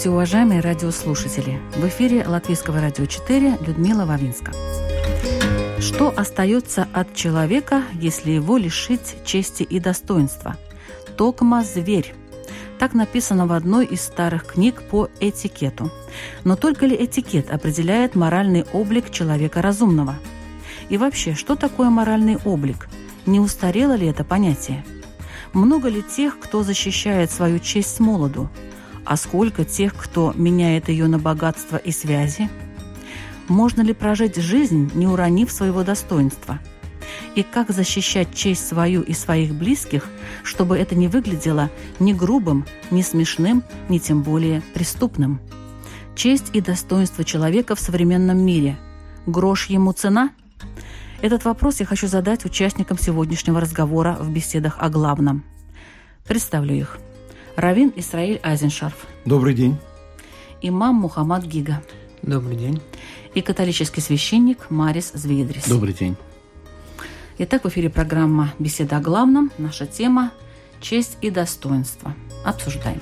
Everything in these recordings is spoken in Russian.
Здравствуйте, уважаемые радиослушатели! В эфире Латвийского радио 4 Людмила Вавинска. Что остается от человека, если его лишить чести и достоинства? Токма зверь. Так написано в одной из старых книг по этикету. Но только ли этикет определяет моральный облик человека разумного? И вообще, что такое моральный облик? Не устарело ли это понятие? Много ли тех, кто защищает свою честь с молоду? А сколько тех, кто меняет ее на богатство и связи? Можно ли прожить жизнь, не уронив своего достоинства? И как защищать честь свою и своих близких, чтобы это не выглядело ни грубым, ни смешным, ни тем более преступным? Честь и достоинство человека в современном мире. Грош ему цена? Этот вопрос я хочу задать участникам сегодняшнего разговора в беседах о главном. Представлю их – Равин Исраиль Айзеншарф. Добрый день. Имам Мухаммад Гига. Добрый день. И католический священник Марис Звидрис. Добрый день. Итак, в эфире программа «Беседа о главном». Наша тема «Честь и достоинство». Обсуждаем.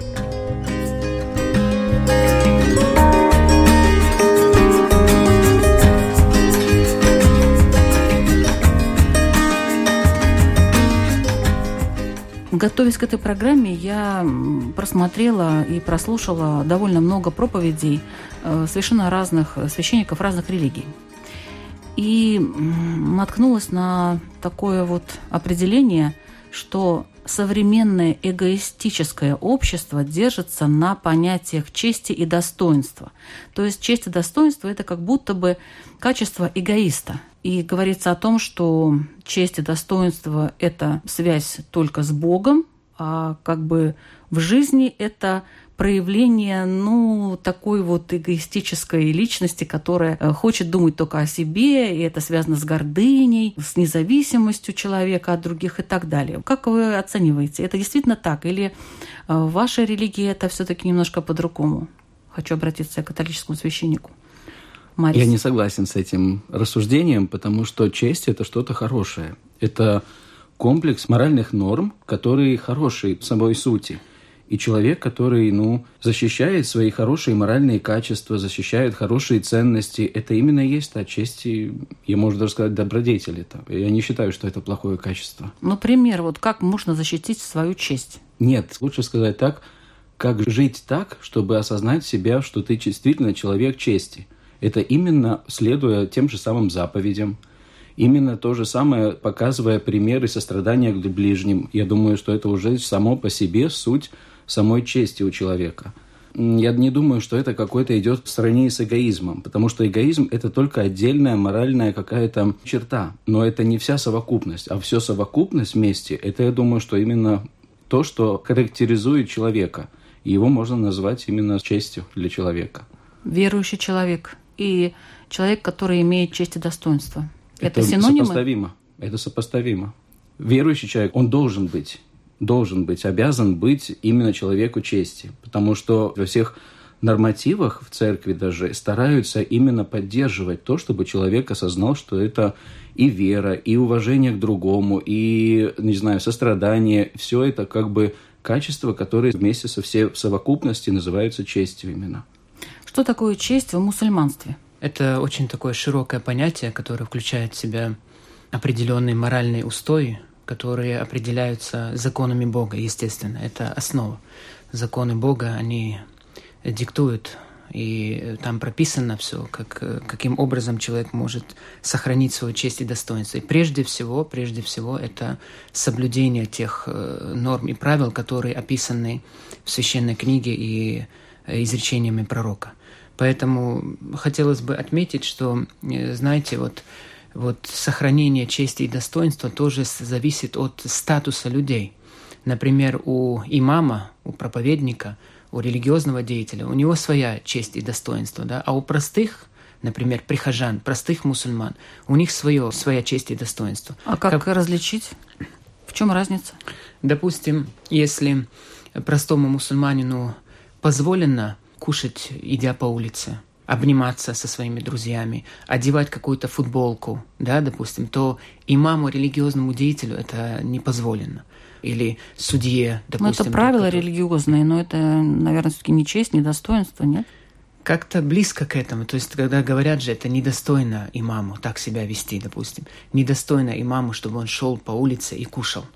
Готовясь к этой программе, я просмотрела и прослушала довольно много проповедей э, совершенно разных священников разных религий. И наткнулась на такое вот определение, что современное эгоистическое общество держится на понятиях чести и достоинства. То есть честь и достоинство – это как будто бы качество эгоиста. И говорится о том, что честь и достоинство – это связь только с Богом, а как бы в жизни это проявление, ну, такой вот эгоистической личности, которая э, хочет думать только о себе, и это связано с гордыней, с независимостью человека от других и так далее. Как вы оцениваете? Это действительно так? Или э, в вашей религии это все таки немножко по-другому? Хочу обратиться к католическому священнику. Марис. Я не согласен с этим рассуждением, потому что честь – это что-то хорошее. Это комплекс моральных норм, которые хорошие в самой сути. И человек, который ну, защищает свои хорошие моральные качества, защищает хорошие ценности, это именно и есть та честь, и, я можно даже сказать, добродетель это. Я не считаю, что это плохое качество. Например, вот как можно защитить свою честь? Нет, лучше сказать так, как жить так, чтобы осознать себя, что ты действительно человек чести – это именно следуя тем же самым заповедям, именно то же самое, показывая примеры сострадания к ближним. Я думаю, что это уже само по себе суть самой чести у человека. Я не думаю, что это какой-то идет в сравнении с эгоизмом, потому что эгоизм – это только отдельная моральная какая-то черта, но это не вся совокупность, а все совокупность вместе – это, я думаю, что именно то, что характеризует человека, его можно назвать именно честью для человека. Верующий человек – и человек, который имеет честь и достоинство. Это, это синонимы? сопоставимо. Это сопоставимо. Верующий человек, он должен быть, должен быть, обязан быть именно человеку чести. Потому что во всех нормативах в церкви даже стараются именно поддерживать то, чтобы человек осознал, что это и вера, и уважение к другому, и, не знаю, сострадание. Все это как бы качества, которые вместе со всей совокупности называются честью именно. Что такое честь в мусульманстве? Это очень такое широкое понятие, которое включает в себя определенные моральные устои, которые определяются законами Бога, естественно. Это основа. Законы Бога, они диктуют, и там прописано все, как, каким образом человек может сохранить свою честь и достоинство. И прежде всего, прежде всего, это соблюдение тех э, норм и правил, которые описаны в священной книге и э, изречениями пророка. Поэтому хотелось бы отметить, что, э, знаете, вот вот сохранение чести и достоинства тоже зависит от статуса людей. Например, у имама, у проповедника, у религиозного деятеля, у него своя честь и достоинство, да, а у простых например, прихожан, простых мусульман, у них свое, своя честь и достоинство. А как, как различить? В чем разница? Допустим, если простому мусульманину позволено кушать, идя по улице, обниматься со своими друзьями, одевать какую-то футболку, да, допустим, то имаму, религиозному деятелю это не позволено. Или судье, допустим. Ну, это правила религиозные, но это, наверное, все-таки не честь, не достоинство, нет? как-то близко к этому. То есть, когда говорят же, это недостойно имаму так себя вести, допустим. Недостойно имаму, чтобы он шел по улице и кушал.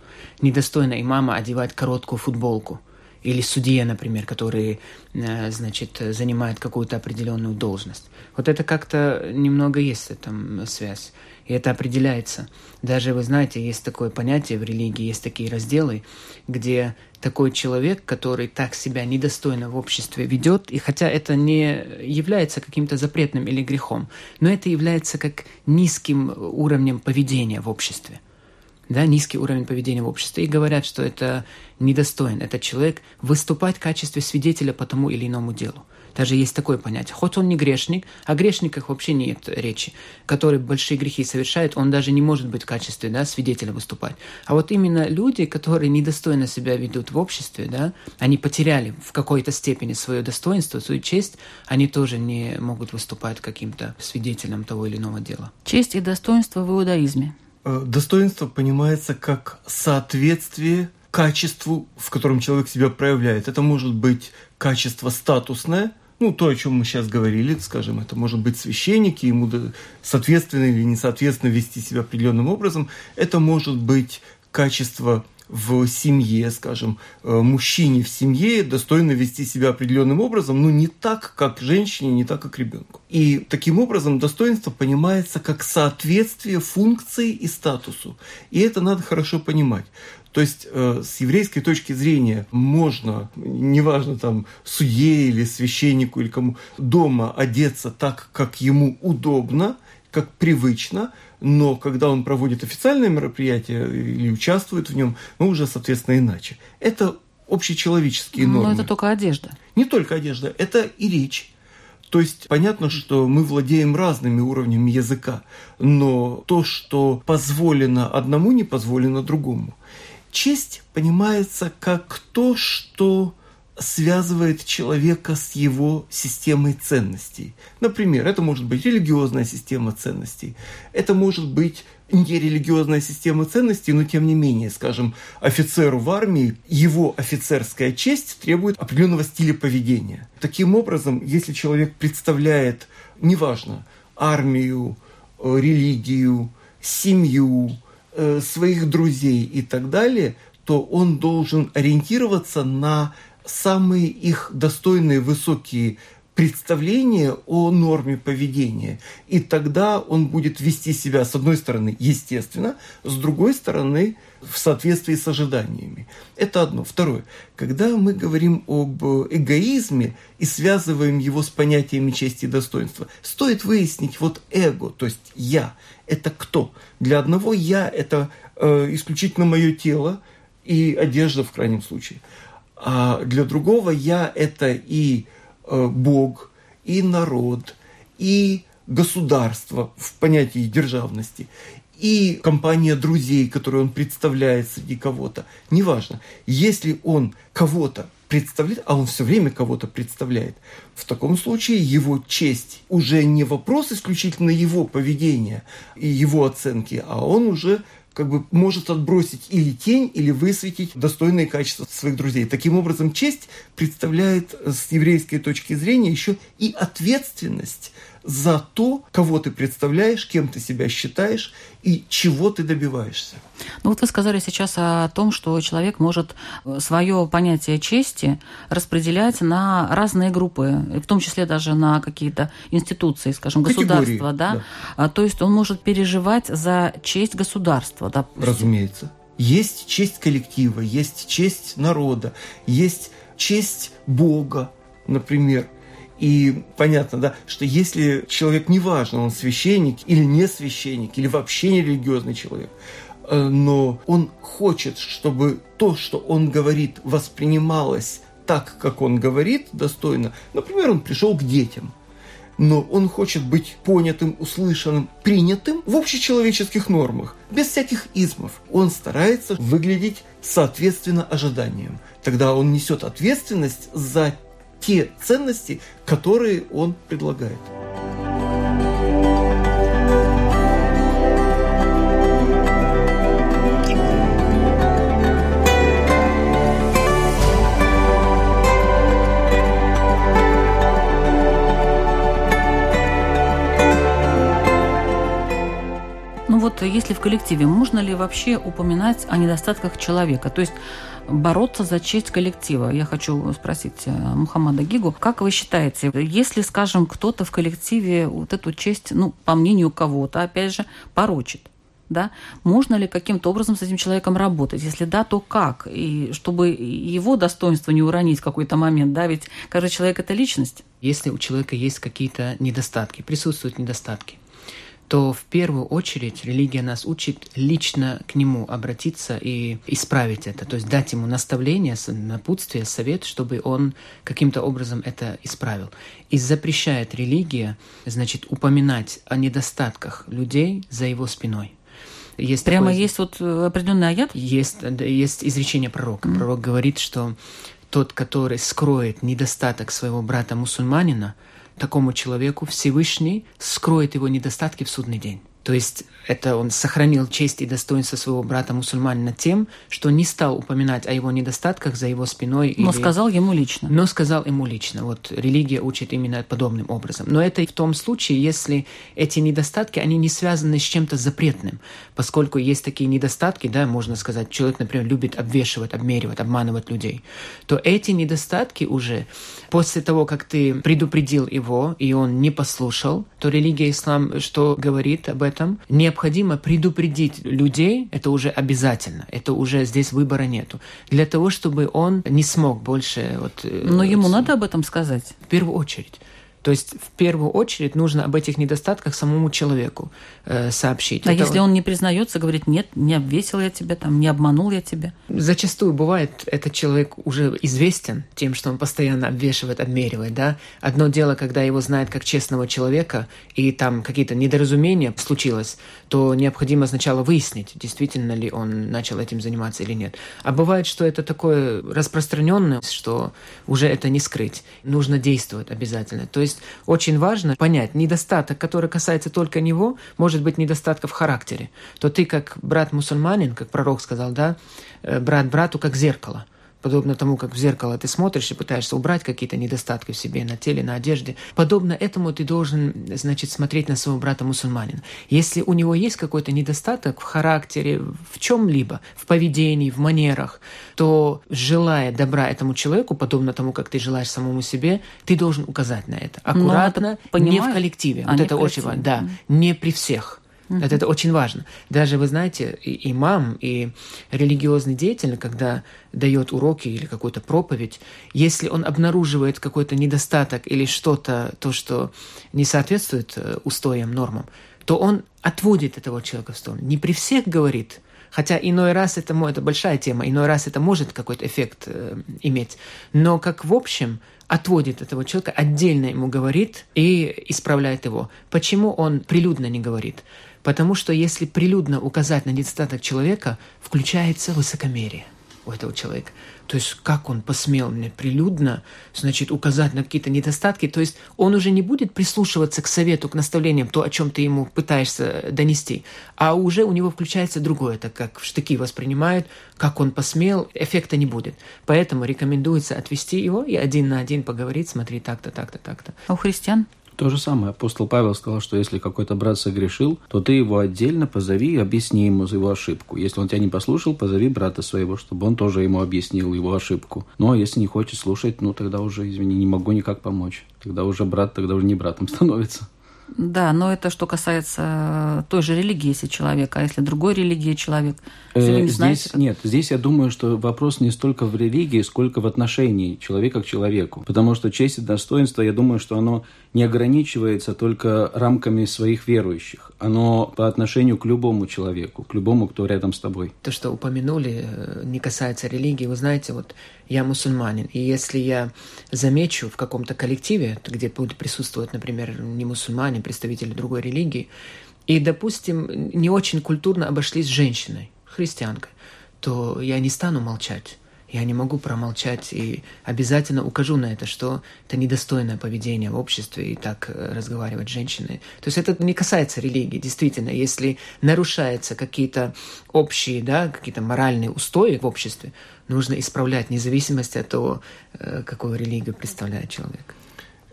Недостойно имама одевать короткую футболку. Или судье, например, который, э, значит, занимает какую-то определенную должность. Вот это как-то немного есть там связь. И это определяется. Даже, вы знаете, есть такое понятие в религии, есть такие разделы, где такой человек, который так себя недостойно в обществе ведет, и хотя это не является каким-то запретным или грехом, но это является как низким уровнем поведения в обществе. Да, низкий уровень поведения в обществе. И говорят, что это недостоин этот человек выступать в качестве свидетеля по тому или иному делу. Даже есть такое понятие. Хоть он не грешник, о грешниках вообще нет речи, который большие грехи совершает, он даже не может быть в качестве да, свидетеля выступать. А вот именно люди, которые недостойно себя ведут в обществе, да, они потеряли в какой-то степени свое достоинство, свою честь, они тоже не могут выступать каким-то свидетелем того или иного дела. Честь и достоинство в иудаизме. Э, достоинство понимается как соответствие качеству, в котором человек себя проявляет. Это может быть качество статусное, ну, то, о чем мы сейчас говорили, скажем, это может быть священник, ему соответственно или несоответственно вести себя определенным образом. Это может быть качество в семье, скажем, э, мужчине в семье достойно вести себя определенным образом, но не так, как женщине, не так, как ребенку. И таким образом достоинство понимается как соответствие функции и статусу. И это надо хорошо понимать. То есть э, с еврейской точки зрения можно, неважно там судье или священнику или кому, дома одеться так, как ему удобно, как привычно, но когда он проводит официальное мероприятие или участвует в нем, ну уже, соответственно, иначе. Это общечеловеческие нормы. Но это только одежда. Не только одежда, это и речь. То есть понятно, что мы владеем разными уровнями языка, но то, что позволено одному, не позволено другому. Честь понимается как то, что связывает человека с его системой ценностей. Например, это может быть религиозная система ценностей, это может быть нерелигиозная система ценностей, но тем не менее, скажем, офицеру в армии его офицерская честь требует определенного стиля поведения. Таким образом, если человек представляет, неважно, армию, э, религию, семью, Э, своих друзей и так далее, то он должен ориентироваться на самые их достойные высокие представление о норме поведения. И тогда он будет вести себя, с одной стороны, естественно, с другой стороны, в соответствии с ожиданиями. Это одно. Второе. Когда мы говорим об эгоизме и связываем его с понятиями чести и достоинства, стоит выяснить вот эго, то есть я. Это кто? Для одного я – это э, исключительно мое тело и одежда в крайнем случае. А для другого я – это и Э, Бог, и народ, и государство в понятии державности, и компания друзей, которую он представляет среди кого-то. Неважно, если он кого-то представляет, а он все время кого-то представляет, в таком случае его честь уже не вопрос исключительно его поведения и его оценки, а он уже как бы может отбросить или тень, или высветить достойные качества своих друзей. Таким образом, честь представляет с еврейской точки зрения еще и ответственность за то, кого ты представляешь, кем ты себя считаешь и чего ты добиваешься. Ну вот вы сказали сейчас о том, что человек может э, свое понятие чести распределять на разные группы, в том числе даже на какие-то институции, скажем, государства, да? да. А, то есть он может переживать за честь государства, допустим. Разумеется. Есть честь коллектива, есть честь народа, есть честь Бога, например – И понятно, да, что если человек, неважно, он священник или не священник, или вообще не религиозный человек, э, но он хочет, чтобы то, что он говорит, воспринималось так, как он говорит, достойно. Например, он пришел к детям, но он хочет быть понятым, услышанным, принятым в общечеловеческих нормах, без всяких измов. Он старается выглядеть соответственно ожиданиям. Тогда он несет ответственность за те ценности, которые он предлагает. Вот если в коллективе, можно ли вообще упоминать о недостатках человека? То есть бороться за честь коллектива. Я хочу спросить э, Мухаммада Гигу, как вы считаете, если, скажем, кто-то в коллективе вот эту честь, ну, по мнению кого-то, опять же, порочит, да, можно ли каким-то образом с этим человеком работать? Если да, то как? И чтобы его достоинство не уронить в какой-то момент, да, ведь каждый человек – это личность. Если у человека есть какие-то недостатки, присутствуют недостатки, то в первую очередь религия нас учит лично к нему обратиться и исправить это, то есть дать ему наставление, напутствие, совет, чтобы он каким-то образом это исправил. И запрещает религия, значит, упоминать о недостатках людей за его спиной. Есть Прямо такое, есть вот э, определенный аят? Есть, есть изречение пророка. Mm-hmm. Пророк говорит, что тот, который скроет недостаток своего брата-мусульманина, такому человеку Всевышний скроет его недостатки в судный день. То есть это он сохранил честь и достоинство своего брата-мусульманина тем, что не стал упоминать о его недостатках за его спиной. Но или... сказал ему лично. Но сказал ему лично. Вот религия учит именно подобным образом. Но это в том случае, если эти недостатки, они не связаны с чем-то запретным. Поскольку есть такие недостатки, да, можно сказать, человек, например, любит обвешивать, обмеривать, обманывать людей, то эти недостатки уже после того, как ты предупредил его, и он не послушал, то религия ислам что говорит об этом? Не необходимо предупредить людей, это уже обязательно, это уже здесь выбора нету, для того, чтобы он не смог больше... Вот, э, Но ему вот, надо об этом сказать? В первую очередь. То есть в первую очередь нужно об этих недостатках самому человеку э, сообщить. А Это если он не признается, говорит, нет, не обвесил я тебя, там, не обманул я тебя? Зачастую бывает, этот человек уже известен тем, что он постоянно обвешивает, обмеривает. Да? Одно дело, когда его знают как честного человека, и там какие-то недоразумения случилось, то необходимо сначала выяснить, действительно ли он начал этим заниматься или нет. А бывает, что это такое распространенное, что уже это не скрыть. Нужно действовать обязательно. То есть очень важно понять, недостаток, который касается только него, может быть недостатком в характере. То ты как брат-мусульманин, как пророк сказал, да, э, брат брату как зеркало подобно тому, как в зеркало ты смотришь и пытаешься убрать какие-то недостатки в себе, на теле, на одежде, подобно этому ты должен, значит, смотреть на своего брата-мусульманина. Если у него есть какой-то недостаток в характере, в чем-либо, в поведении, в манерах, то, желая добра этому человеку, подобно тому, как ты желаешь самому себе, ты должен указать на это. Аккуратно, это не в коллективе. А вот это очень важно. Да, не при всех. Mm-hmm. Это, это очень важно. Даже, вы знаете, и, имам, и религиозный деятель, когда дает уроки или какую-то проповедь, если он обнаруживает какой-то недостаток или что-то, то, что не соответствует э, устоям, нормам, то он отводит этого человека в сторону. Не при всех говорит, хотя иной раз это, это большая тема, иной раз это может какой-то эффект э, иметь, но как в общем отводит этого человека, отдельно ему говорит и исправляет его. Почему он прилюдно не говорит? Потому что если прилюдно указать на недостаток человека, включается высокомерие у этого человека. То есть как он посмел мне прилюдно, значит, указать на какие-то недостатки, то есть он уже не будет прислушиваться к совету, к наставлениям, то, о чем ты ему пытаешься донести, а уже у него включается другое, так как штыки воспринимают, как он посмел, эффекта не будет. Поэтому рекомендуется отвести его и один на один поговорить, смотри, так-то, так-то, так-то. А у христиан? То же самое. Апостол Павел сказал, что если какой-то брат согрешил, то ты его отдельно позови и объясни ему за его ошибку. Если он тебя не послушал, позови брата своего, чтобы он тоже ему объяснил его ошибку. Ну, а если не хочет слушать, ну, тогда уже, извини, не могу никак помочь. Тогда уже брат, тогда уже не братом становится. Да, но это что касается той же религии, если человек, а если другой религии человек. Вы не Э, знаете, здесь как- нет, здесь я думаю, что вопрос не столько в религии, сколько в отношении человека к человеку. Потому что честь и достоинство, я думаю, что оно не ограничивается только рамками своих верующих. Оно по отношению к любому человеку, к любому, кто рядом с тобой. То, что упомянули, э, не касается религии. Вы знаете, вот я мусульманин, и если я замечу в каком-то коллективе, где будет присутствовать, например, не мусульмане, представители другой религии, и, допустим, не очень культурно обошлись с женщиной, христианкой, то я не стану молчать. Я не могу промолчать и обязательно укажу на это, что это недостойное поведение в обществе и так э, разговаривать с женщиной. То есть это не касается религии, действительно. Если нарушаются какие-то общие, да, какие-то моральные устои в обществе, нужно исправлять, вне зависимости от того, э, какую религию представляет человек.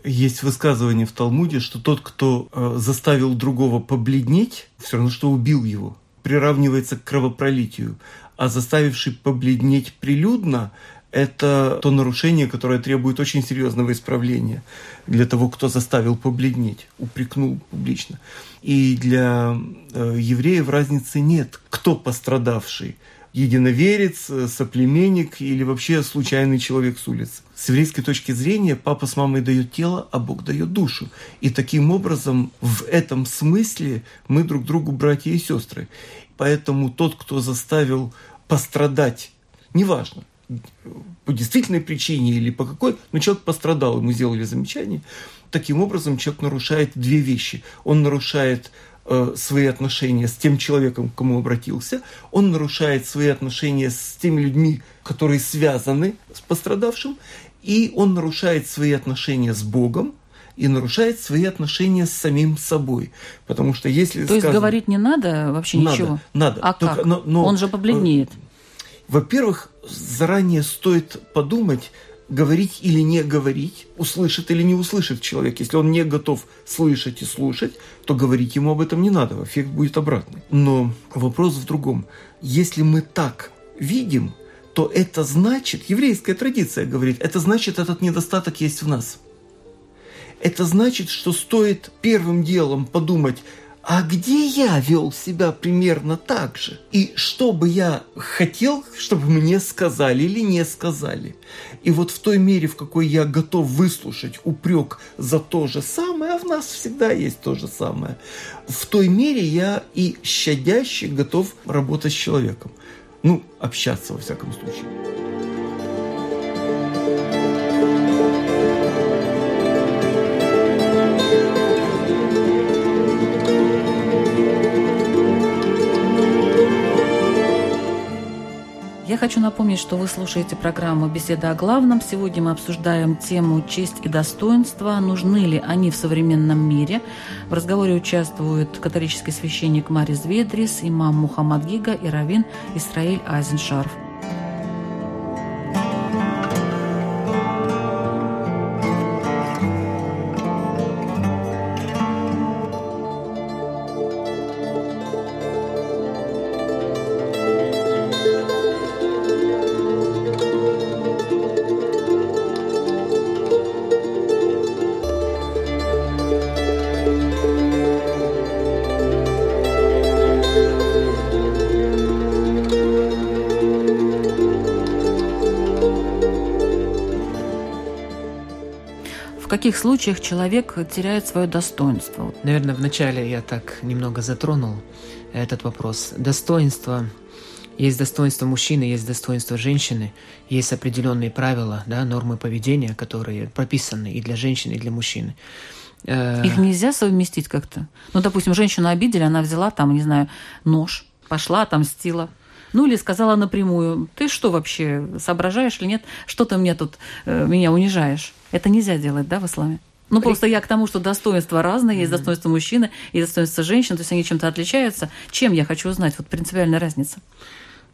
Есть высказывание в Талмуде, что тот, кто э, заставил другого побледнеть, все равно, что убил его, приравнивается к кровопролитию. А заставивший побледнеть прилюдно – это то нарушение, которое требует очень серьезного исправления для того, кто заставил побледнеть, упрекнул публично. И для э, евреев разницы нет, кто пострадавший – единоверец, э, соплеменник или вообще случайный человек с улицы. С еврейской точки зрения папа с мамой дает тело, а Бог дает душу. И таким образом в этом смысле мы друг другу братья и сестры. Поэтому тот, кто заставил пострадать, неважно, по действительной причине или по какой, но человек пострадал, ему сделали замечание. Таким образом, человек нарушает две вещи. Он нарушает э, свои отношения с тем человеком, к кому обратился, он нарушает свои отношения с теми людьми, которые связаны с пострадавшим, и он нарушает свои отношения с Богом, и нарушает свои отношения с самим собой. Потому что если То есть сказано- говорить не надо вообще Надо, ничего? надо. А Только- как? но- но- Он же побледнеет. Во-первых, заранее стоит подумать, говорить или не говорить, услышит или не услышит человек. Если он не готов слышать и слушать, то говорить ему об этом не надо, эффект будет обратный. Но вопрос в другом. Если мы так видим, то это значит, еврейская традиция говорит, это значит, этот недостаток есть в нас. Это значит, что стоит первым делом подумать, а где я вел себя примерно так же? И что бы я хотел, чтобы мне сказали или не сказали? И вот в той мере, в какой я готов выслушать упрек за то же самое, а в нас всегда есть то же самое, в той мере я и щадяще готов работать с человеком. Ну, общаться во всяком случае. Хочу напомнить, что вы слушаете программу «Беседа о главном». Сегодня мы обсуждаем тему «Честь и достоинство». Нужны ли они в современном мире? В разговоре участвуют католический священник Марис Ведрис, имам Мухаммад Гига и раввин Исраиль Айзеншарф. Каких случаях человек теряет свое достоинство? Наверное, вначале я так немного затронул этот вопрос. Достоинство. Есть достоинство мужчины, есть достоинство женщины, есть определенные правила, да, нормы поведения, которые прописаны и для женщины, и для мужчины. Э, Их нельзя совместить как-то? Ну, допустим, женщину обидели, она взяла там, не знаю, нож, пошла, отомстила. Ну, или сказала напрямую, ты что вообще, соображаешь или нет? Что ты мне тут, э, меня унижаешь? Это нельзя делать, да, в исламе? Ну, просто я к тому, что достоинства разные, есть достоинство мужчины и достоинство женщины, то есть они чем-то отличаются. Чем я хочу узнать? Вот принципиальная разница.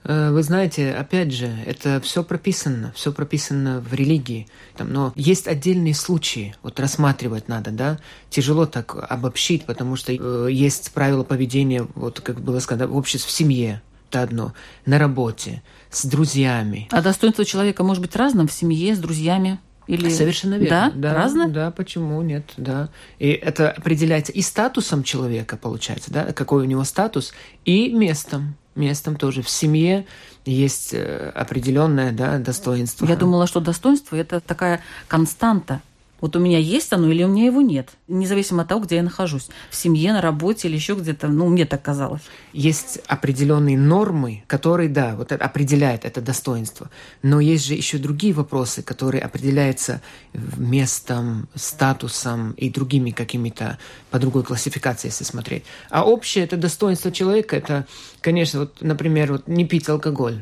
Э, Вы знаете, опять же, это все прописано, все прописано в религии. Там, но есть отдельные случаи, вот рассматривать надо, да. Тяжело так обобщить, потому что э, есть правила поведения, вот как было сказано, в обществе, в семье, это одно, на работе, с друзьями. А достоинство человека может быть разным в семье, с друзьями? Или... Совершенно верно. Да? да? Разное? Да, почему нет, да. И это определяется и статусом человека, получается, да, какой у него статус, и местом. Местом тоже. В семье есть э, определенное да, достоинство. Я думала, что достоинство – это такая константа вот у меня есть оно или у меня его нет, независимо от того, где я нахожусь, в семье, на работе или еще где-то, ну, мне так казалось. Есть определенные нормы, которые, да, вот это определяют это достоинство, но есть же еще другие вопросы, которые определяются местом, статусом и другими какими-то по другой классификации, если смотреть. А общее это достоинство человека, это, конечно, вот, например, вот не пить алкоголь.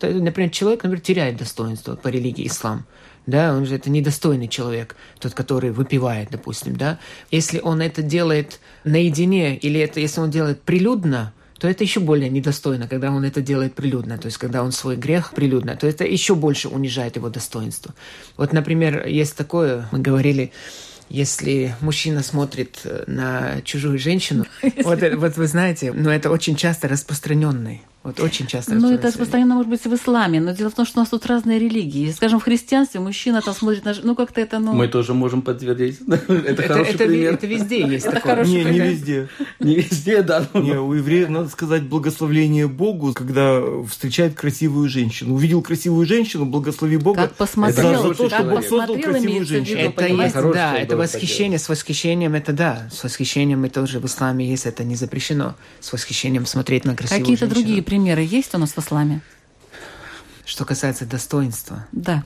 Например, человек, например, теряет достоинство по религии ислам да, он же это недостойный человек, тот, который выпивает, допустим, да. Если он это делает наедине, или это, если он делает прилюдно, то это еще более недостойно, когда он это делает прилюдно, то есть когда он свой грех прилюдно, то это еще больше унижает его достоинство. Вот, например, есть такое, мы говорили, если мужчина смотрит на чужую женщину, вот, вот вы знаете, но это очень часто распространенный вот очень часто. Ну, это распространено, может быть, в исламе, но дело в том, что у нас тут разные религии. Скажем, в христианстве мужчина там смотрит на... Ну, как-то это, ну... Мы тоже можем подтвердить. это хороший это, пример. Это везде есть такое. Не, не везде. Не везде, да. Не, у евреев, надо сказать, благословление Богу, когда встречает красивую женщину. Увидел красивую женщину, благослови Бога. Как посмотрел, за то, как посмотрел красивую женщину. Это есть, да, это восхищение. С восхищением это да. С восхищением это тоже в исламе есть, это не запрещено. С восхищением смотреть на красивую Какие-то другие примеры есть у нас в исламе? Что касается достоинства. Да.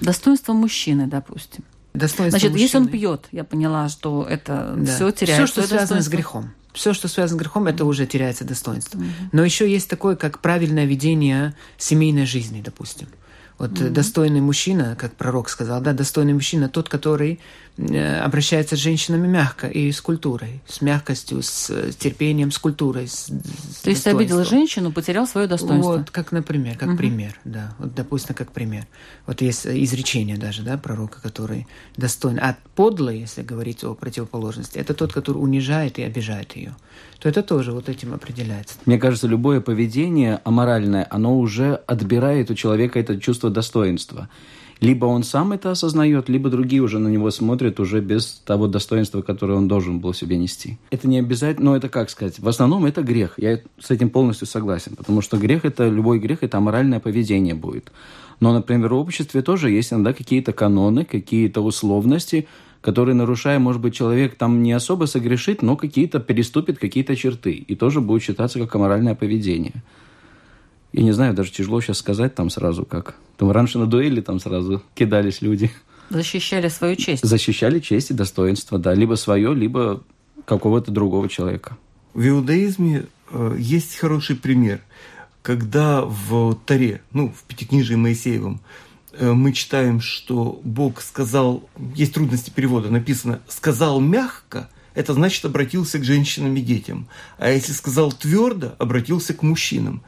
Достоинство мужчины, допустим. Достоинство Значит, мужчины. если он пьет, я поняла, что это да. все теряется. Все, что связано с грехом. Все, что связано с грехом, это уже теряется достоинство. Mm-hmm. Но еще есть такое, как правильное ведение семейной жизни, допустим. Вот mm-hmm. достойный мужчина, как пророк сказал, да, достойный мужчина тот, который обращается с женщинами мягко и с культурой, с мягкостью, с терпением, с культурой. С, То есть ты обидел женщину, потерял свое достоинство. Вот, как, например, как угу. пример, да. Вот, допустим, как пример. Вот есть изречение даже, да, пророка, который достоин. А подлый, если говорить о противоположности, это тот, который унижает и обижает ее. То это тоже вот этим определяется. Мне кажется, любое поведение аморальное, оно уже отбирает у человека это чувство достоинства. Либо он сам это осознает, либо другие уже на него смотрят уже без того достоинства, которое он должен был себе нести. Это не обязательно, но это как сказать, в основном это грех. Я с этим полностью согласен, потому что грех это, любой грех это аморальное поведение будет. Но, например, в обществе тоже есть иногда какие-то каноны, какие-то условности, которые, нарушая, может быть, человек там не особо согрешит, но какие-то переступит какие-то черты. И тоже будет считаться как аморальное поведение. Я не знаю, даже тяжело сейчас сказать там сразу как. Там раньше на дуэли там сразу кидались люди. Защищали свою честь. Защищали честь и достоинство, да. Либо свое, либо какого-то другого человека. В иудаизме э, есть хороший пример. Когда в Таре, ну, в Пятикнижии Моисеевом, э, мы читаем, что Бог сказал, есть трудности перевода, написано «сказал мягко», это значит обратился к женщинам и детям. А если сказал твердо, обратился к мужчинам.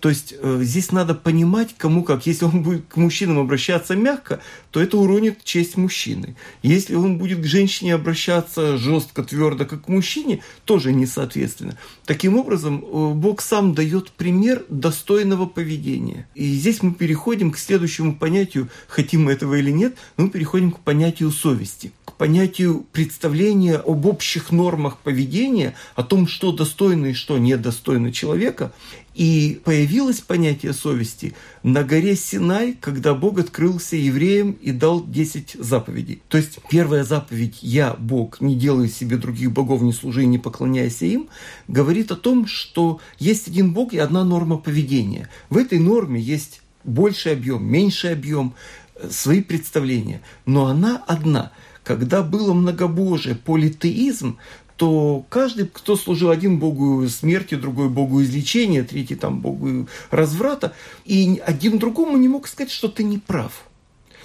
То есть э, здесь надо понимать, кому как. Если он будет к мужчинам обращаться мягко, то это уронит честь мужчины. Если он будет к женщине обращаться жестко, твердо, как к мужчине, тоже несоответственно. Таким образом, э, Бог сам дает пример достойного поведения. И здесь мы переходим к следующему понятию, хотим мы этого или нет, мы переходим к понятию совести, к понятию представления об общих нормах поведения, о том, что достойно и что недостойно человека. И появилось понятие совести на горе Синай, когда Бог открылся евреям и дал 10 заповедей. То есть первая заповедь «Я, Бог, не делаю себе других богов, не служи, не поклоняйся им» говорит о том, что есть один Бог и одна норма поведения. В этой норме есть больший объем, меньший объем, э, свои представления. Но она одна. Когда было многобожие, политеизм, то каждый, кто служил один Богу смерти, другой Богу излечения, третий там Богу разврата, и один другому не мог сказать, что ты не прав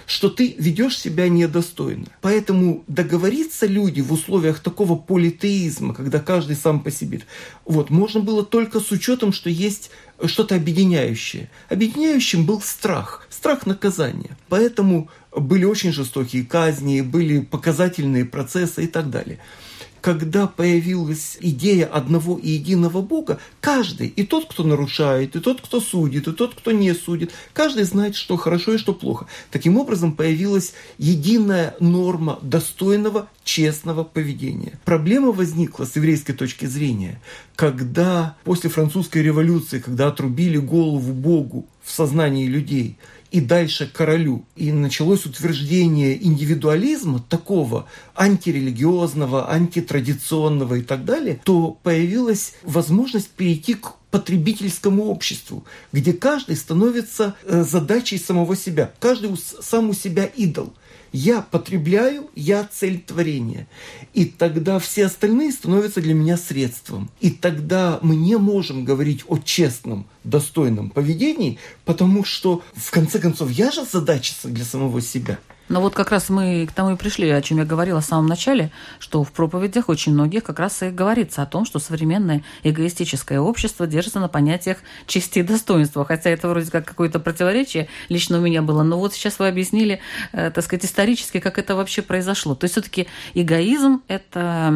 что ты ведешь себя недостойно. Поэтому договориться люди в условиях такого политеизма, когда каждый сам по себе, вот, можно было только с учетом, что есть что-то объединяющее. Объединяющим был страх, страх наказания. Поэтому были очень жестокие казни, были показательные процессы и так далее. Когда появилась идея одного и единого Бога, каждый, и тот, кто нарушает, и тот, кто судит, и тот, кто не судит, каждый знает, что хорошо и что плохо. Таким образом, появилась единая норма достойного, честного поведения. Проблема возникла с еврейской точки зрения, когда после французской революции, когда отрубили голову Богу в сознании людей – и дальше королю. И началось утверждение индивидуализма такого антирелигиозного, антитрадиционного и так далее, то появилась возможность перейти к потребительскому обществу, где каждый становится э, задачей самого себя, каждый сам у себя идол – я потребляю, я цель творения. И тогда все остальные становятся для меня средством. И тогда мы не можем говорить о честном, достойном поведении, потому что, в конце концов, я же задачица для самого себя – но вот как раз мы к тому и пришли, о чем я говорила в самом начале, что в проповедях очень многих как раз и говорится о том, что современное эгоистическое общество держится на понятиях чести и достоинства. Хотя это вроде как какое-то противоречие лично у меня было. Но вот сейчас вы объяснили, э, так сказать, исторически, как это вообще произошло. То есть все-таки эгоизм – это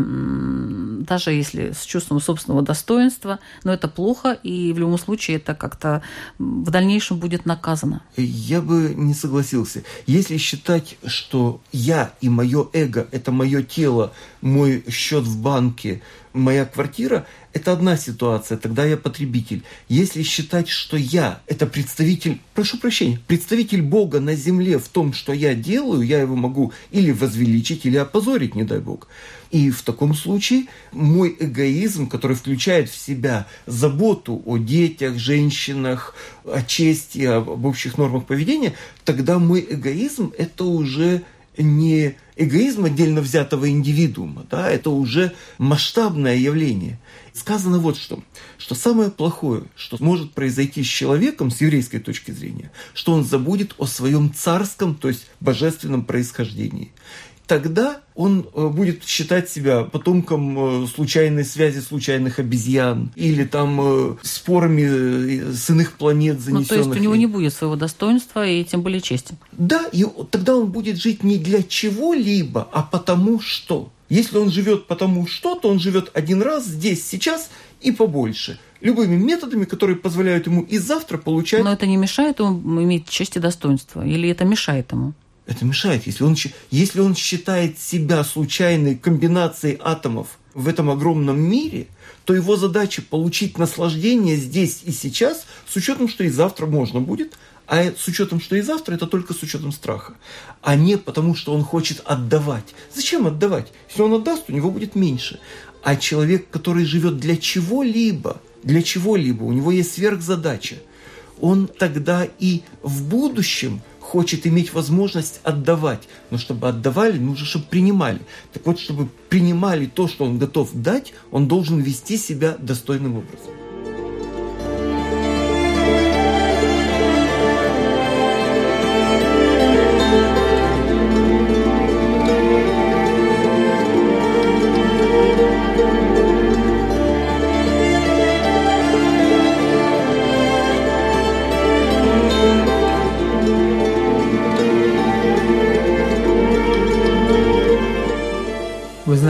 даже если с чувством собственного достоинства, но это плохо, и в любом случае это как-то в дальнейшем будет наказано. Я бы не согласился. Если считать сказать, что я и мое эго – это мое тело, мой счет в банке, моя квартира – это одна ситуация, тогда я потребитель. Если считать, что я – это представитель, прошу прощения, представитель Бога на земле в том, что я делаю, я его могу или возвеличить, или опозорить, не дай Бог. И в таком случае мой эгоизм, который включает в себя заботу о детях, женщинах, о чести, об общих нормах поведения, тогда мой эгоизм – это уже не эгоизм отдельно взятого индивидуума, да, это уже масштабное явление. Сказано вот что, что самое плохое, что может произойти с человеком с еврейской точки зрения, что он забудет о своем царском, то есть божественном происхождении тогда он э, будет считать себя потомком э, случайной связи случайных обезьян или там э, спорами с иных планет занесенных. Ну, то есть у него не будет своего достоинства и тем более чести. Да, и тогда он будет жить не для чего-либо, а потому что. Если он живет потому что, то он живет один раз здесь, сейчас и побольше любыми методами, которые позволяют ему и завтра получать... Но это не мешает ему иметь честь и достоинство? Или это мешает ему? Это мешает. Если он, если он считает себя случайной комбинацией атомов в этом огромном мире, то его задача получить наслаждение здесь и сейчас, с учетом, что и завтра можно будет, а с учетом, что и завтра, это только с учетом страха. А не потому, что он хочет отдавать. Зачем отдавать? Если он отдаст, у него будет меньше. А человек, который живет для чего-либо, для чего-либо, у него есть сверхзадача, он тогда и в будущем хочет иметь возможность отдавать. Но чтобы отдавали, нужно, чтобы принимали. Так вот, чтобы принимали то, что он готов дать, он должен вести себя достойным образом.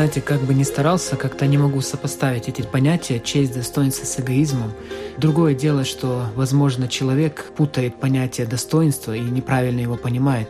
Знаете, как бы ни старался, как-то не могу сопоставить эти понятия честь, достоинство с эгоизмом. Другое дело, что, возможно, человек путает понятие достоинства и неправильно его понимает.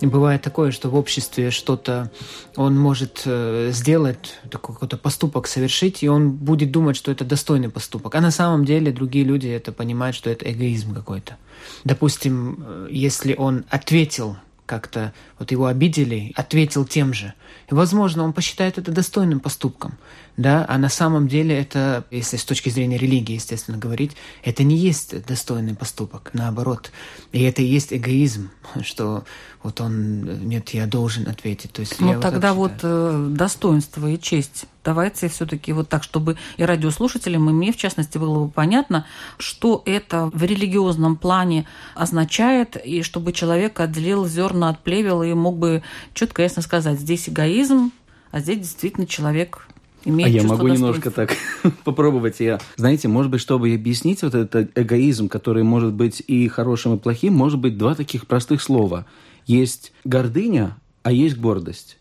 И бывает такое, что в обществе что-то он может э, сделать, какой-то поступок совершить, и он будет думать, что это достойный поступок. А на самом деле другие люди это понимают, что это эгоизм какой-то. Допустим, э, если он ответил как-то вот его обидели, ответил тем же. И, возможно, он посчитает это достойным поступком, да, а на самом деле это, если с точки зрения религии, естественно, говорить, это не есть достойный поступок, наоборот. И это и есть эгоизм, что вот он, нет, я должен ответить. То есть ну, тогда вот, вот э, достоинство и честь. Давайте все-таки вот так, чтобы и радиослушателям, и мне, в частности, было бы понятно, что это в религиозном плане означает, и чтобы человек отделил зерна от плевел и мог бы четко ясно сказать, здесь эгоизм, а здесь действительно человек имеет а я могу немножко так попробовать. Я, знаете, может быть, чтобы объяснить вот этот эгоизм, который может быть и хорошим, и плохим, может быть два таких простых слова. Есть гордыня, а есть гордость.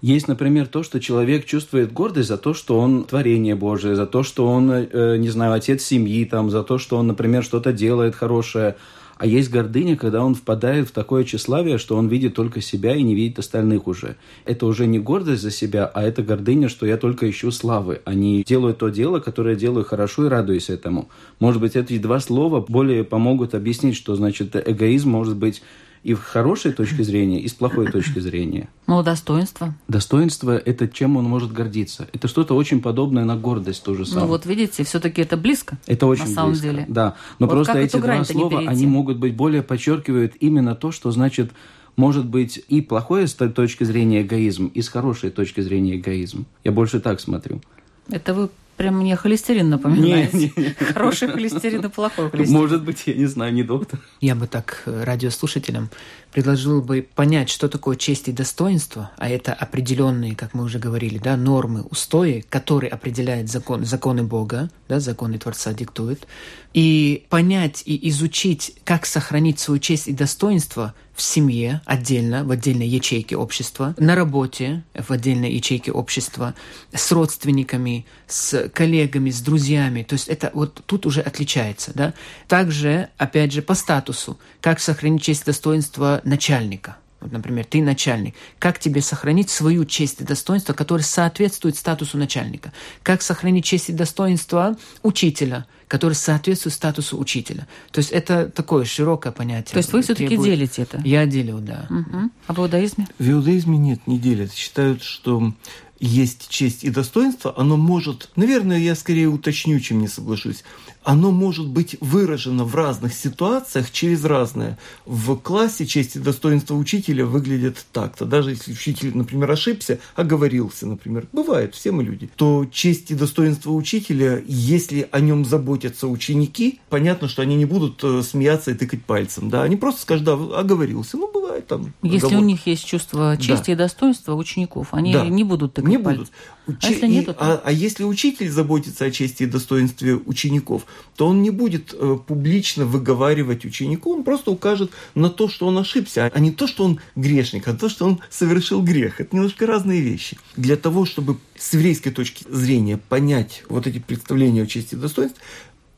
Есть, например, то, что человек чувствует гордость за то, что он творение Божие, за то, что он, э, не знаю, отец семьи, там, за то, что он, например, что-то делает хорошее. А есть гордыня, когда он впадает в такое тщеславие, что он видит только себя и не видит остальных уже. Это уже не гордость за себя, а это гордыня, что я только ищу славы. Они делают то дело, которое делаю хорошо и радуюсь этому. Может быть, эти два слова более помогут объяснить, что значит эгоизм может быть и в хорошей точке зрения, и с плохой точки зрения. Ну, достоинство. Достоинство – это чем он может гордиться. Это что-то очень подобное на гордость тоже самое. Ну, вот видите, все-таки это близко. Это очень на самом близко, деле. Да, но вот просто эти два слова, они могут быть более подчеркивают именно то, что значит может быть и плохое с точки зрения эгоизм, и с хорошей точки зрения эгоизм. Я больше так смотрю. Это вы Прям мне холестерин напоминает. Не, не, не. Хороший холестерин и плохой холестерин. Может быть, я не знаю, не доктор. Я бы так э, радиослушателям предложил бы понять, что такое честь и достоинство, а это определенные, как мы уже говорили, да, нормы, устои, которые определяют закон, законы Бога, да, законы Творца диктуют, и понять и изучить, как сохранить свою честь и достоинство в семье отдельно, в отдельной ячейке общества, на работе в отдельной ячейке общества, с родственниками, с коллегами, с друзьями. То есть это вот тут уже отличается. Да? Также, опять же, по статусу, как сохранить честь и достоинство начальника. Вот, например, ты начальник. Как тебе сохранить свою честь и достоинство, которое соответствует статусу начальника? Как сохранить честь и достоинство учителя, который соответствует статусу учителя? То есть это такое широкое понятие. То есть вы все-таки Требует- делите это? Я делю, да. Мгм. А в иудаизме? В иудаизме нет, не делят. Считают, что есть честь и достоинство, оно может, наверное, я скорее уточню, чем не соглашусь, оно может быть выражено в разных ситуациях через разное. В классе честь и достоинство учителя выглядят так-то. Даже если учитель, например, ошибся, оговорился, например, бывает, все мы люди, то честь и достоинство учителя, если о нем заботятся ученики, понятно, что они не будут э, смеяться и тыкать пальцем, да, они просто скажут, да, оговорился, ну, бывает там. Если оговор- у них есть чувство чести и достоинства учеников, они Да. не будут тыкать не пальцем. будут. А Учи- если и- нету, то- а, а если учитель заботится о чести и достоинстве учеников, то он не будет э, публично выговаривать ученику, он просто укажет на то, что он ошибся, а не то, что он грешник, а то, что он совершил грех. Это немножко разные вещи. Для того, чтобы с еврейской точки зрения понять вот эти представления о чести и достоинстве,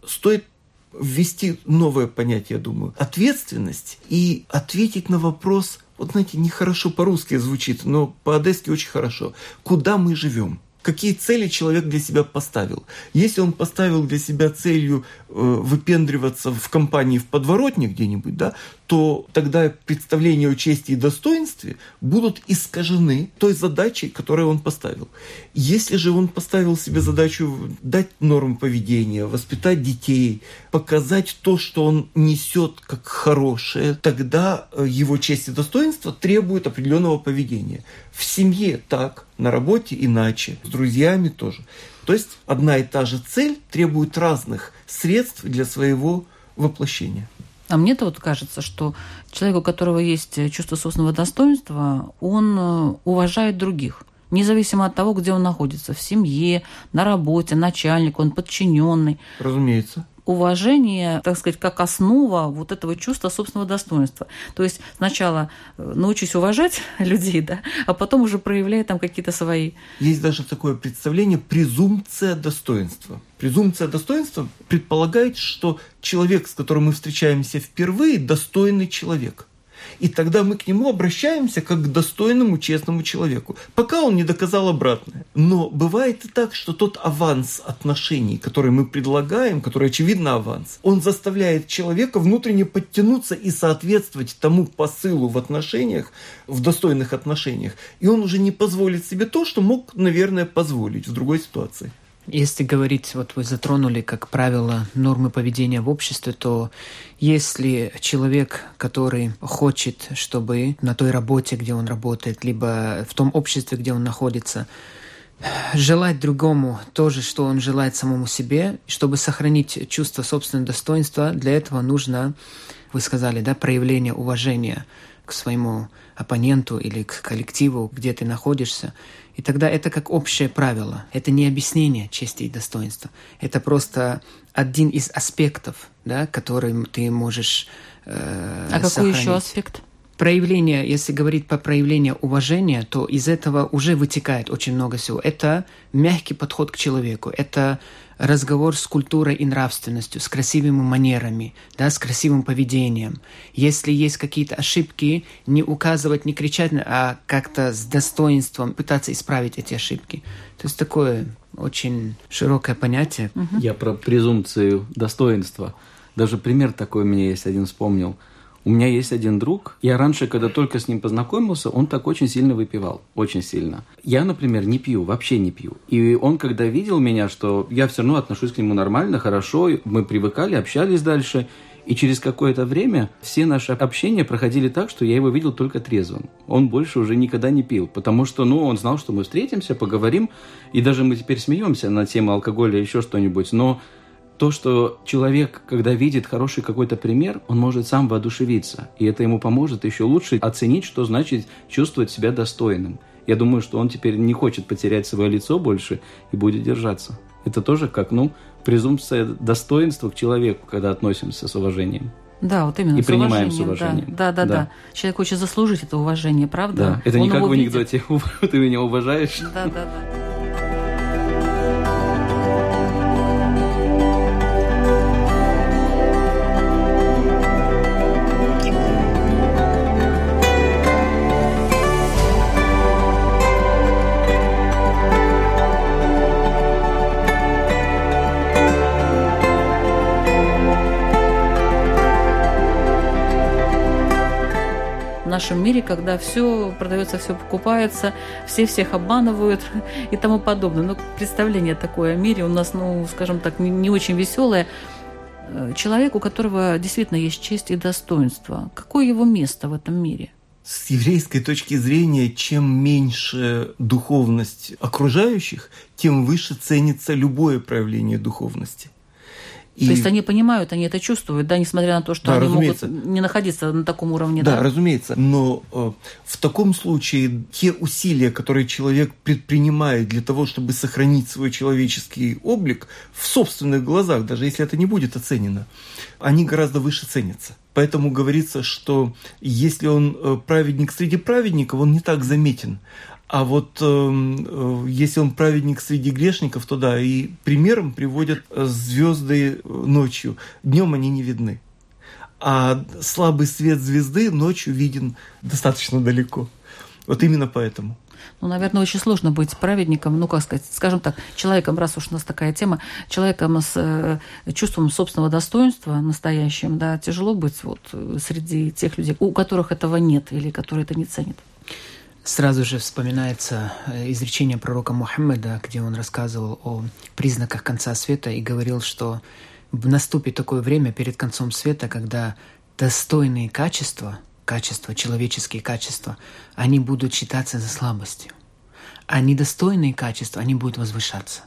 стоит ввести новое понятие, я думаю, ответственность и ответить на вопрос, вот знаете, нехорошо по-русски звучит, но по-одесски очень хорошо. Куда мы живем? Какие цели человек для себя поставил? Если он поставил для себя целью э, выпендриваться в компании в подворотне где-нибудь, да, то тогда представления о чести и достоинстве будут искажены той задачей, которую он поставил. Если же он поставил себе задачу дать нормы поведения, воспитать детей, показать то, что он несет как хорошее, тогда э, его честь и достоинство требуют определенного поведения. В семье так, на работе иначе, с друзьями тоже. То есть одна и та же цель требует разных средств для своего воплощения. А мне-то вот кажется, что человек, у которого есть чувство собственного достоинства, он э, уважает других. Независимо от того, где он находится, в семье, на работе, начальник, он подчиненный. Разумеется. Уважение, так сказать, как основа вот этого чувства собственного достоинства. То есть сначала э, научись уважать людей, да, а потом уже проявляй там какие-то свои. Есть даже такое представление презумпция достоинства. Презумпция достоинства предполагает, что человек, с которым мы встречаемся впервые, достойный человек. И тогда мы к нему обращаемся как к достойному, честному человеку, пока он не доказал обратное. Но бывает и так, что тот аванс отношений, который мы предлагаем, который очевидно аванс, он заставляет человека внутренне подтянуться и соответствовать тому посылу в отношениях, в достойных отношениях. И он уже не позволит себе то, что мог, наверное, позволить в другой ситуации. Если говорить, вот вы затронули, как правило, нормы поведения в обществе, то если человек, который хочет, чтобы на той работе, где он работает, либо в том обществе, где он находится, желать другому то же, что он желает самому себе, чтобы сохранить чувство собственного достоинства, для этого нужно, вы сказали, да, проявление уважения к своему оппоненту или к коллективу, где ты находишься. И тогда это как общее правило. Это не объяснение чести и достоинства. Это просто один из аспектов, да, который ты можешь э, А какой сохранить. еще аспект? проявление, если говорить по проявлению уважения, то из этого уже вытекает очень много всего. Это мягкий подход к человеку, это разговор с культурой и нравственностью, с красивыми манерами, да, с красивым поведением. Если есть какие-то ошибки, не указывать, не кричать, а как-то с достоинством пытаться исправить эти ошибки. То есть такое очень широкое понятие. Я про презумпцию достоинства. Даже пример такой у меня есть один вспомнил – у меня есть один друг. Я раньше, когда только с ним познакомился, он так очень сильно выпивал. Очень сильно. Я, например, не пью, вообще не пью. И он, когда видел меня, что я все равно отношусь к нему нормально, хорошо, мы привыкали, общались дальше. И через какое-то время все наши общения проходили так, что я его видел только трезвым. Он больше уже никогда не пил, потому что, ну, он знал, что мы встретимся, поговорим, и даже мы теперь смеемся на тему алкоголя, еще что-нибудь, но то, что человек, когда видит хороший какой-то пример, он может сам воодушевиться. И это ему поможет еще лучше оценить, что значит чувствовать себя достойным. Я думаю, что он теперь не хочет потерять свое лицо больше и будет держаться. Это тоже как, ну, презумпция достоинства к человеку, когда относимся с уважением. Да, вот именно. И с принимаем с уважением. Да, да, да, да. Человек хочет заслужить это уважение, правда? Да, это он не как в анекдоте. Ты меня уважаешь. Да, да, да. Нашем мире, когда все продается, все покупается, все всех обманывают и тому подобное. Но представление такое о мире у нас, ну, скажем так, не, не очень веселое. Э, человек, у которого действительно есть честь и достоинство, какое его место в этом мире? С еврейской точки зрения, чем меньше духовность окружающих, тем выше ценится любое проявление духовности. И... То есть они понимают, они это чувствуют, да, несмотря на то, что да, они разумеется. могут не находиться на таком уровне. Да, да? разумеется. Но э, в таком случае те усилия, которые человек предпринимает для того, чтобы сохранить свой человеческий облик в собственных глазах, даже если это не будет оценено, они гораздо выше ценятся. Поэтому говорится, что если он э, праведник среди праведников, он не так заметен. А вот эм, э, если он праведник среди грешников, то да, и примером приводят звезды ночью. Днем они не видны. А слабый свет звезды ночью виден достаточно далеко. Вот именно поэтому. Ну, наверное, очень сложно быть праведником, ну, как сказать, скажем так, человеком, раз уж у нас такая тема, человеком с э, чувством собственного достоинства настоящим, да, тяжело быть вот среди тех людей, у которых этого нет или которые это не ценят. Сразу же вспоминается э, изречение пророка Мухаммеда, где он рассказывал о признаках конца света и говорил, что наступит такое время перед концом света, когда достойные качества, качества, человеческие качества, они будут считаться за слабостью. А недостойные качества, они будут возвышаться.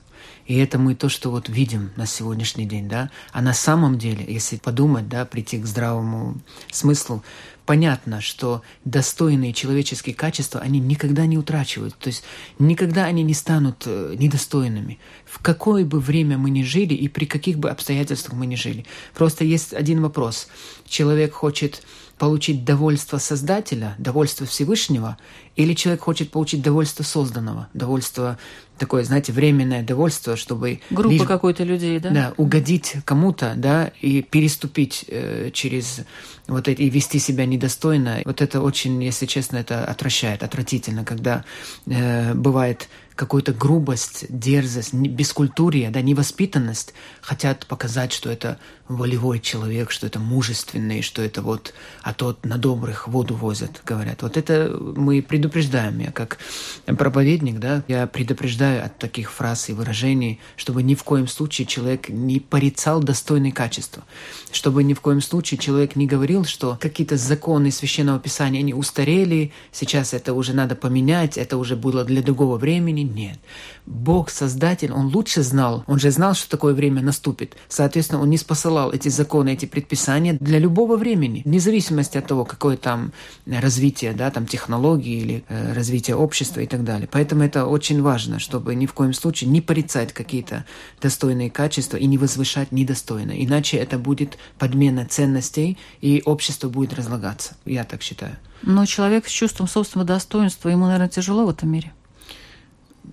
И это мы то, что вот видим на сегодняшний день, да. А на самом деле, если подумать, да, прийти к здравому смыслу, понятно, что достойные человеческие качества, они никогда не утрачивают, то есть никогда они не станут э, недостойными. В какое бы время мы ни жили и при каких бы обстоятельствах мы ни жили. Просто есть один вопрос. Человек хочет получить довольство Создателя, довольство Всевышнего, или человек хочет получить довольство созданного, довольство такое, знаете, временное довольство, чтобы... Группа лишь, какой-то людей, да? Да, угодить кому-то, да, и переступить э, через вот эти, и вести себя недостойно. Вот это очень, если честно, это отвращает, отвратительно, когда э, бывает какую-то грубость, дерзость, бескультурие, да, невоспитанность, хотят показать, что это волевой человек, что это мужественный, что это вот, а тот на добрых воду возят, говорят. Вот это мы предупреждаем. Я как проповедник, да, я предупреждаю от таких фраз и выражений, чтобы ни в коем случае человек не порицал достойные качества, чтобы ни в коем случае человек не говорил, что какие-то законы Священного Писания, они устарели, сейчас это уже надо поменять, это уже было для другого времени. Нет. Бог, Создатель, Он лучше знал. Он же знал, что такое время наступит. Соответственно, Он не спосылал эти законы, эти предписания для любого времени, вне зависимости от того, какое там развитие, да, там технологии или э, развитие общества и так далее. Поэтому это очень важно, чтобы ни в коем случае не порицать какие-то достойные качества и не возвышать недостойно. Иначе это будет подмена ценностей, и общество будет разлагаться. Я так считаю. Но человек с чувством собственного достоинства, ему, наверное, тяжело в этом мире.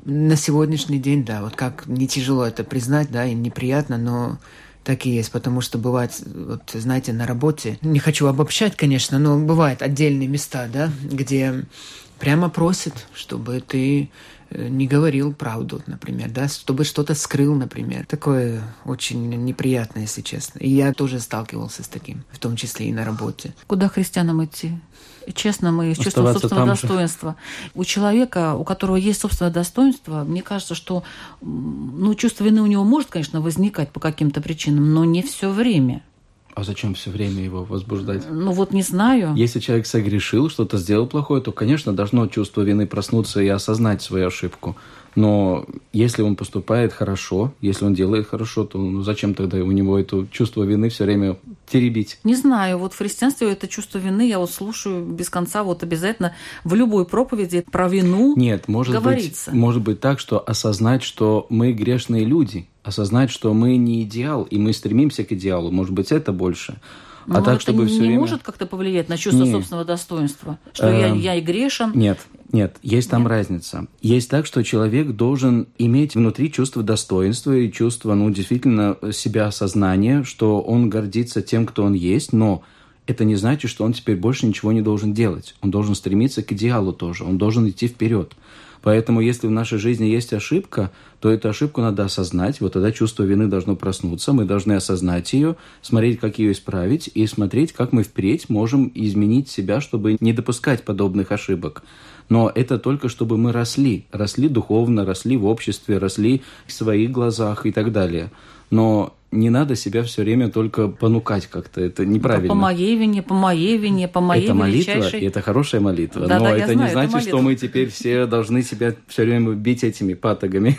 На сегодняшний день, да, вот как не тяжело это признать, да, и неприятно, но так и есть, потому что бывает, вот знаете, на работе, не хочу обобщать, конечно, но бывают отдельные места, да, где прямо просят, чтобы ты э, не говорил правду, например, да, чтобы что-то скрыл, например. Такое очень неприятно, если честно. И я тоже сталкивался с таким, в том числе и на работе. Куда христианам идти? Честным и с чувством собственного достоинства. Же. У человека, у которого есть собственное достоинство, мне кажется, что ну, чувство вины у него может, конечно, возникать по каким-то причинам, но не все время. А зачем все время его возбуждать? Ну вот не знаю. Если человек согрешил, что-то сделал плохое, то, конечно, должно чувство вины проснуться и осознать свою ошибку. Но если он поступает хорошо, если он делает хорошо, то ну, зачем тогда у него это чувство вины все время теребить? Не знаю, вот в христианстве это чувство вины я вот слушаю без конца, вот обязательно в любой проповеди про вину Нет, может говорится. быть, может быть так, что осознать, что мы грешные люди, осознать, что мы не идеал, и мы стремимся к идеалу, может быть, это больше. А Но так, чтобы не все время... может как-то повлиять на чувство Нет. собственного достоинства, что я, эм, я и грешен. Нет, нет, есть там Нет. разница. Есть так, что человек должен иметь внутри чувство достоинства и чувство, ну, действительно, себя осознания, что он гордится тем, кто он есть, но это не значит, что он теперь больше ничего не должен делать. Он должен стремиться к идеалу тоже, он должен идти вперед. Поэтому, если в нашей жизни есть ошибка, то эту ошибку надо осознать. Вот тогда чувство вины должно проснуться. Мы должны осознать ее, смотреть, как ее исправить, и смотреть, как мы впредь можем изменить себя, чтобы не допускать подобных ошибок. Но это только чтобы мы росли. Росли духовно, росли в обществе, росли в своих глазах и так далее. Но не надо себя все время только понукать как-то. Это неправильно. по моей вине, по моей вине, по моей Это молитва, величайшей... это хорошая молитва. Да, но да, это знаю, не значит, это что мы теперь все должны себя все время бить этими патогами.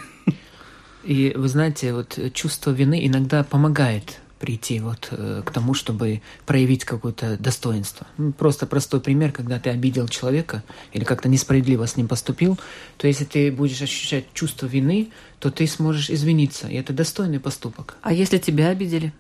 И вы знаете, вот чувство вины иногда помогает прийти вот э, к тому, чтобы проявить какое-то достоинство. Ну, просто простой пример, когда ты обидел человека или как-то несправедливо с ним поступил, то если ты будешь ощущать чувство вины, то ты сможешь извиниться, и это достойный поступок. А если тебя обидели?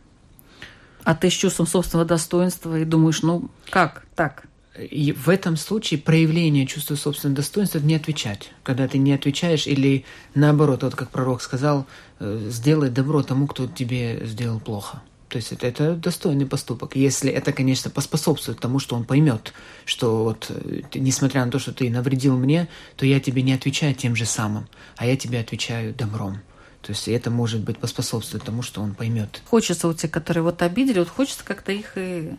А ты с чувством собственного достоинства и думаешь, ну как так? И в этом случае проявление чувства собственного достоинства – не отвечать. Когда ты не отвечаешь или наоборот, вот как пророк сказал, э, сделай добро тому, кто тебе сделал плохо. То есть это, это достойный поступок. Если это, конечно, поспособствует тому, что он поймет, что вот, э, несмотря на то, что ты навредил мне, то я тебе не отвечаю тем же самым, а я тебе отвечаю добром. То есть это может быть поспособствует тому, что он поймет. Хочется у тех, которые вот обидели, вот хочется как-то их и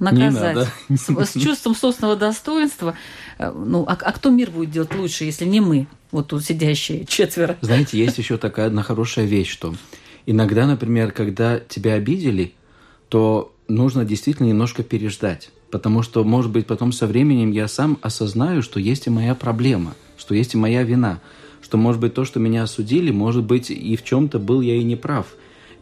наказать. С, с чувством собственного достоинства. Э, ну, а, а кто мир будет делать лучше, если не мы, вот тут сидящие четверо? Знаете, есть еще такая одна хорошая вещь, что Иногда, например, когда тебя обидели, то нужно действительно немножко переждать. Потому что, может быть, потом со временем я сам осознаю, что есть и моя проблема, что есть и моя вина, что, может быть, то, что меня осудили, может быть, и в чем-то был я и не прав.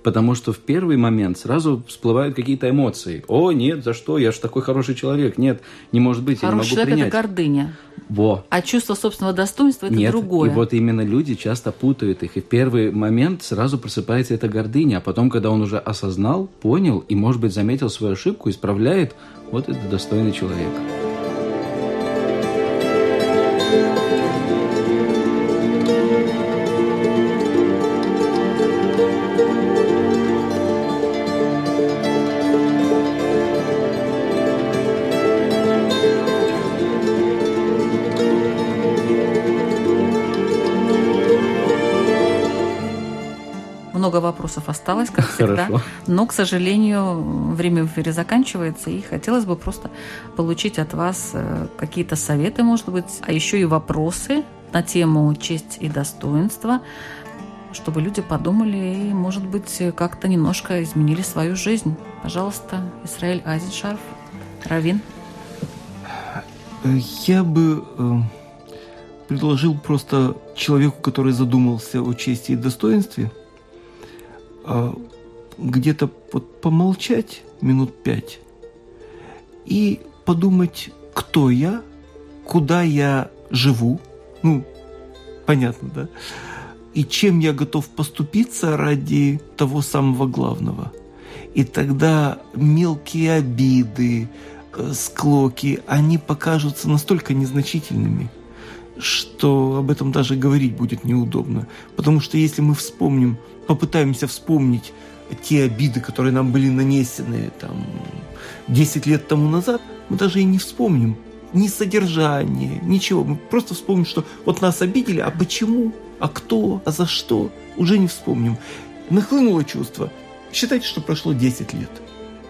Потому что в первый момент сразу всплывают какие-то эмоции. О, нет, за что? Я же такой хороший человек. Нет, не может быть, хороший я не могу человек принять. это гордыня. Во. А чувство собственного достоинства это Нет, другое. И вот именно люди часто путают их. И в первый момент сразу просыпается эта гордыня, а потом, когда он уже осознал, понял и, может быть, заметил свою ошибку, исправляет, вот это достойный человек. много вопросов осталось, как всегда. Хорошо. Но, к сожалению, время в эфире заканчивается, и хотелось бы просто получить от вас э, какие-то советы, может быть, а еще и вопросы на тему честь и достоинство, чтобы люди подумали и, может быть, как-то немножко изменили свою жизнь. Пожалуйста, Исраиль Айзеншарф, Равин. Я бы э, предложил просто человеку, который задумался о чести и достоинстве, а, где-то помолчать минут пять и подумать, кто я, куда я живу, ну, понятно, да, и чем я готов поступиться ради того самого главного. И тогда мелкие обиды, э, склоки, они покажутся настолько незначительными, что об этом даже говорить будет неудобно. Потому что если мы вспомним, попытаемся вспомнить те обиды, которые нам были нанесены там 10 лет тому назад, мы даже и не вспомним ни содержание, ничего. Мы просто вспомним, что вот нас обидели, а почему, а кто, а за что, уже не вспомним. Нахлынуло чувство. Считайте, что прошло 10 лет.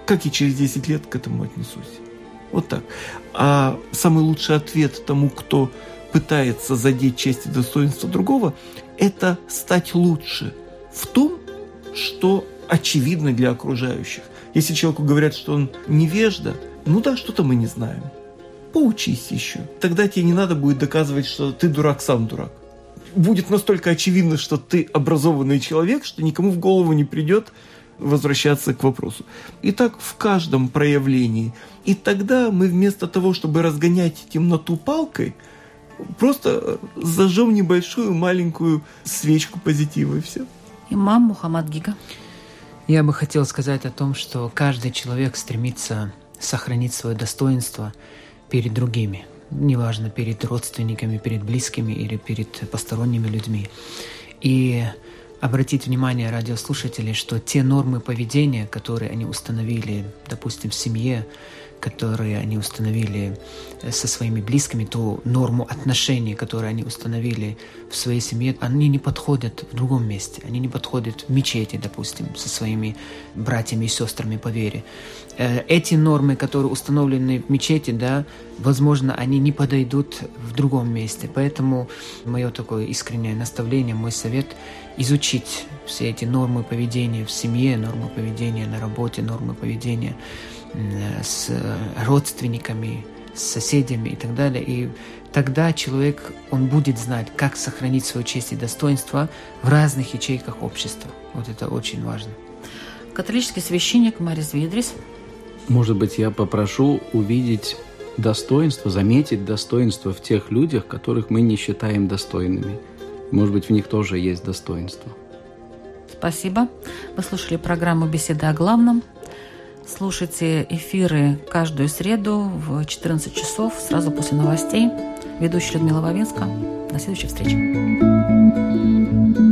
Как и через 10 лет к этому отнесусь. Вот так. А самый лучший ответ тому, кто пытается задеть честь и достоинство другого, это стать лучше в том, что очевидно для окружающих. Если человеку говорят, что он невежда, ну да, что-то мы не знаем. Поучись еще. Тогда тебе не надо будет доказывать, что ты дурак, сам дурак. Будет настолько очевидно, что ты образованный человек, что никому в голову не придет возвращаться к вопросу. И так в каждом проявлении. И тогда мы вместо того, чтобы разгонять темноту палкой, просто зажжем небольшую маленькую свечку позитива и все. Имам Мухаммад Гига. Я бы хотел сказать о том, что каждый человек стремится сохранить свое достоинство перед другими. Неважно, перед родственниками, перед близкими или перед посторонними людьми. И обратить внимание радиослушателей, что те нормы поведения, которые они установили, допустим, в семье, которые они установили э, со своими близкими, ту норму отношений, которые они установили в своей семье, они не подходят в другом месте. Они не подходят в мечети, допустим, со своими братьями и сестрами по вере. Э, эти нормы, которые установлены в мечети, да, возможно, они не подойдут в другом месте. Поэтому мое такое искреннее наставление, мой совет – изучить все эти нормы поведения в семье, нормы поведения на работе, нормы поведения – с родственниками, с соседями и так далее. И тогда человек, он будет знать, как сохранить свою честь и достоинство в разных ячейках общества. Вот это очень важно. Католический священник Марис Видрис. Может быть, я попрошу увидеть достоинство, заметить достоинство в тех людях, которых мы не считаем достойными. Может быть, в них тоже есть достоинство. Спасибо. Вы слушали программу «Беседа о главном». Слушайте эфиры каждую среду в 14 часов, сразу после новостей. Ведущая Людмила Вавинска. До следующей встречи.